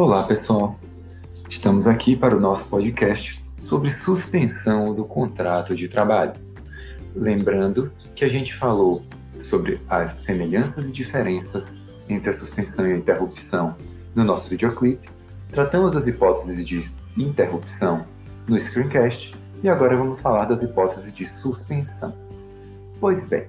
Olá, pessoal. Estamos aqui para o nosso podcast sobre suspensão do contrato de trabalho. Lembrando que a gente falou sobre as semelhanças e diferenças entre a suspensão e a interrupção no nosso videoclipe, tratamos das hipóteses de interrupção no screencast e agora vamos falar das hipóteses de suspensão. Pois bem,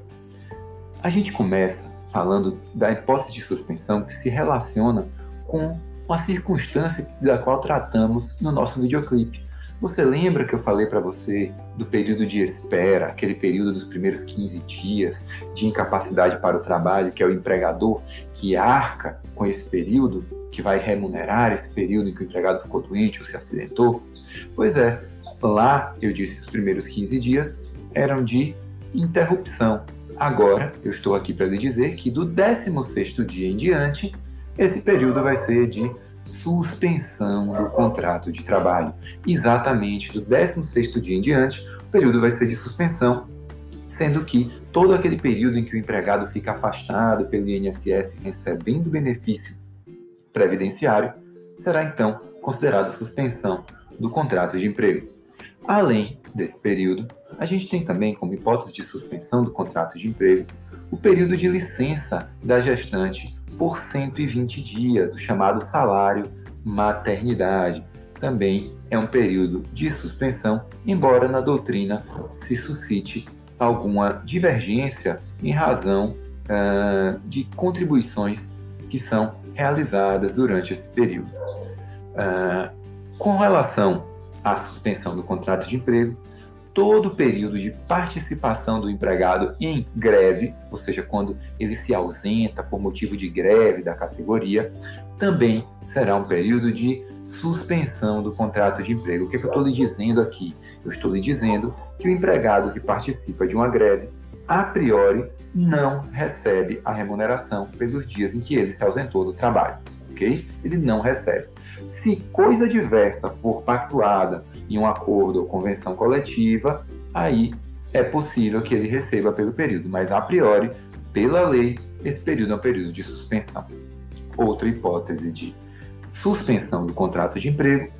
a gente começa falando da hipótese de suspensão que se relaciona com uma circunstância da qual tratamos no nosso videoclipe. Você lembra que eu falei para você do período de espera, aquele período dos primeiros 15 dias de incapacidade para o trabalho, que é o empregador que arca com esse período, que vai remunerar esse período em que o empregado ficou doente ou se acidentou? Pois é, lá eu disse que os primeiros 15 dias eram de interrupção. Agora eu estou aqui para lhe dizer que do 16º dia em diante esse período vai ser de suspensão do contrato de trabalho. Exatamente do 16º dia em diante, o período vai ser de suspensão, sendo que todo aquele período em que o empregado fica afastado pelo INSS recebendo benefício previdenciário será então considerado suspensão do contrato de emprego. Além desse período, a gente tem também como hipótese de suspensão do contrato de emprego o período de licença da gestante por 120 dias, o chamado salário maternidade. Também é um período de suspensão, embora na doutrina se suscite alguma divergência em razão uh, de contribuições que são realizadas durante esse período. Uh, com relação à suspensão do contrato de emprego, todo o período de participação do empregado em greve, ou seja, quando ele se ausenta por motivo de greve da categoria, também será um período de suspensão do contrato de emprego. O que, é que eu estou lhe dizendo aqui? Eu estou lhe dizendo que o empregado que participa de uma greve, a priori, não recebe a remuneração pelos dias em que ele se ausentou do trabalho, ok? Ele não recebe. Se coisa diversa for pactuada em um acordo ou convenção coletiva, aí é possível que ele receba pelo período, mas a priori, pela lei, esse período é um período de suspensão. Outra hipótese de suspensão do contrato de emprego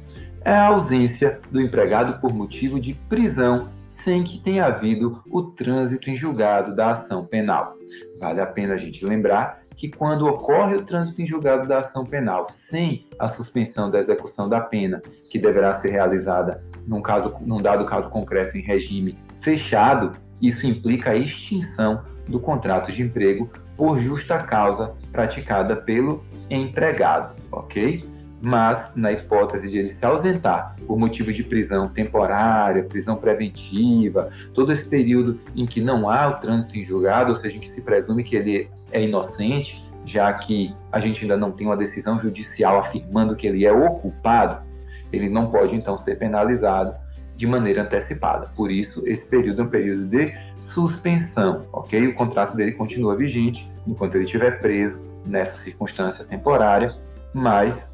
é a ausência do empregado por motivo de prisão sem que tenha havido o trânsito em julgado da ação penal. Vale a pena a gente lembrar que quando ocorre o trânsito em julgado da ação penal sem a suspensão da execução da pena, que deverá ser realizada num, caso, num dado caso concreto em regime fechado, isso implica a extinção do contrato de emprego por justa causa praticada pelo empregado, ok? Mas na hipótese de ele se ausentar por motivo de prisão temporária, prisão preventiva, todo esse período em que não há o trânsito em julgado, ou seja, em que se presume que ele é inocente, já que a gente ainda não tem uma decisão judicial afirmando que ele é o culpado, ele não pode então ser penalizado de maneira antecipada. Por isso, esse período é um período de suspensão, ok? O contrato dele continua vigente enquanto ele estiver preso nessa circunstância temporária, mas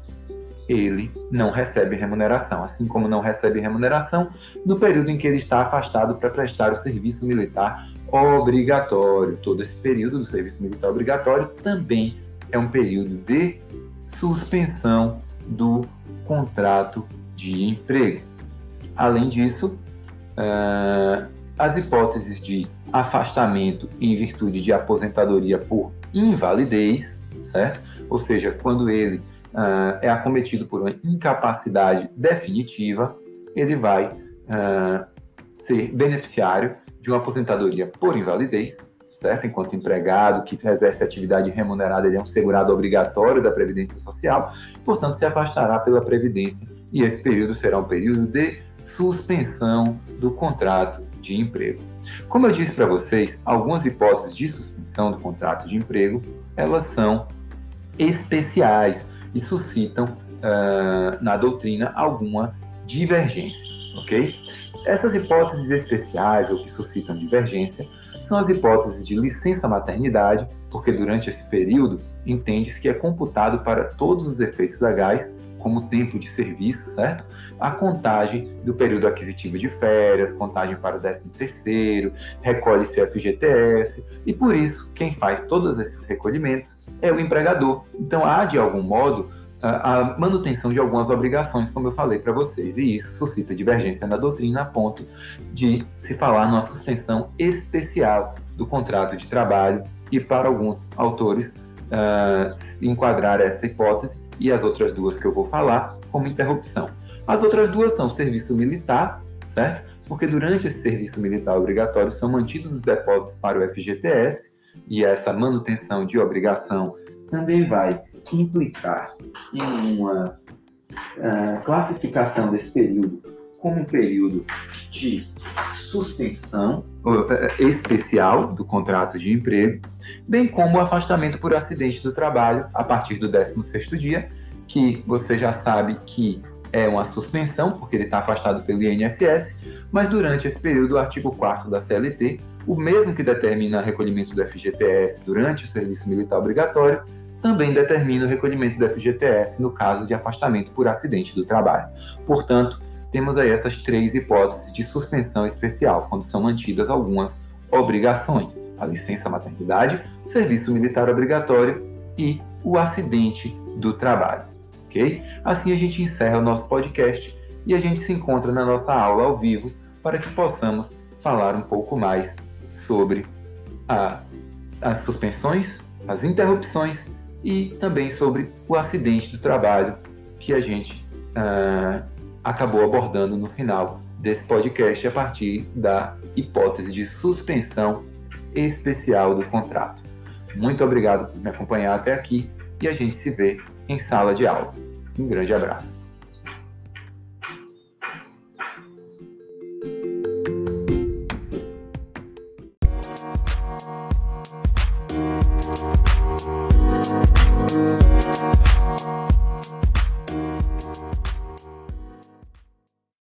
ele não recebe remuneração, assim como não recebe remuneração no período em que ele está afastado para prestar o serviço militar obrigatório. Todo esse período do serviço militar obrigatório também é um período de suspensão do contrato de emprego. Além disso, uh, as hipóteses de afastamento em virtude de aposentadoria por invalidez, certo? Ou seja, quando ele uh, é acometido por uma incapacidade definitiva, ele vai uh, ser beneficiário de uma aposentadoria por invalidez, certo? Enquanto empregado que exerce atividade remunerada, ele é um segurado obrigatório da Previdência Social, portanto, se afastará pela Previdência e esse período será um período de suspensão do contrato de emprego. Como eu disse para vocês, algumas hipóteses de suspensão do contrato de emprego, elas são especiais, e suscitam uh, na doutrina alguma divergência, ok? Essas hipóteses especiais ou que suscitam divergência são as hipóteses de licença maternidade, porque durante esse período entende-se que é computado para todos os efeitos legais como tempo de serviço, certo? A contagem do período aquisitivo de férias, contagem para o 13 terceiro, recolhe-se o FGTS, e por isso quem faz todos esses recolhimentos é o empregador. Então há, de algum modo, a manutenção de algumas obrigações, como eu falei para vocês, e isso suscita divergência na doutrina a ponto de se falar numa suspensão especial do contrato de trabalho e para alguns autores uh, enquadrar essa hipótese e as outras duas que eu vou falar como interrupção. As outras duas são serviço militar, certo? Porque durante esse serviço militar obrigatório são mantidos os depósitos para o FGTS e essa manutenção de obrigação também vai implicar em uma uh, classificação desse período como um período de suspensão uh, especial do contrato de emprego, bem como o afastamento por acidente do trabalho a partir do 16º dia, que você já sabe que é uma suspensão, porque ele está afastado pelo INSS, mas durante esse período, o artigo 4 da CLT, o mesmo que determina o recolhimento do FGTS durante o serviço militar obrigatório, também determina o recolhimento do FGTS no caso de afastamento por acidente do trabalho. Portanto, temos aí essas três hipóteses de suspensão especial, quando são mantidas algumas obrigações: a licença maternidade, o serviço militar obrigatório e o acidente do trabalho. Ok? Assim a gente encerra o nosso podcast e a gente se encontra na nossa aula ao vivo para que possamos falar um pouco mais sobre a, as suspensões, as interrupções e também sobre o acidente do trabalho que a gente uh, acabou abordando no final desse podcast a partir da hipótese de suspensão especial do contrato. Muito obrigado por me acompanhar até aqui e a gente se vê em sala de aula. Um grande abraço.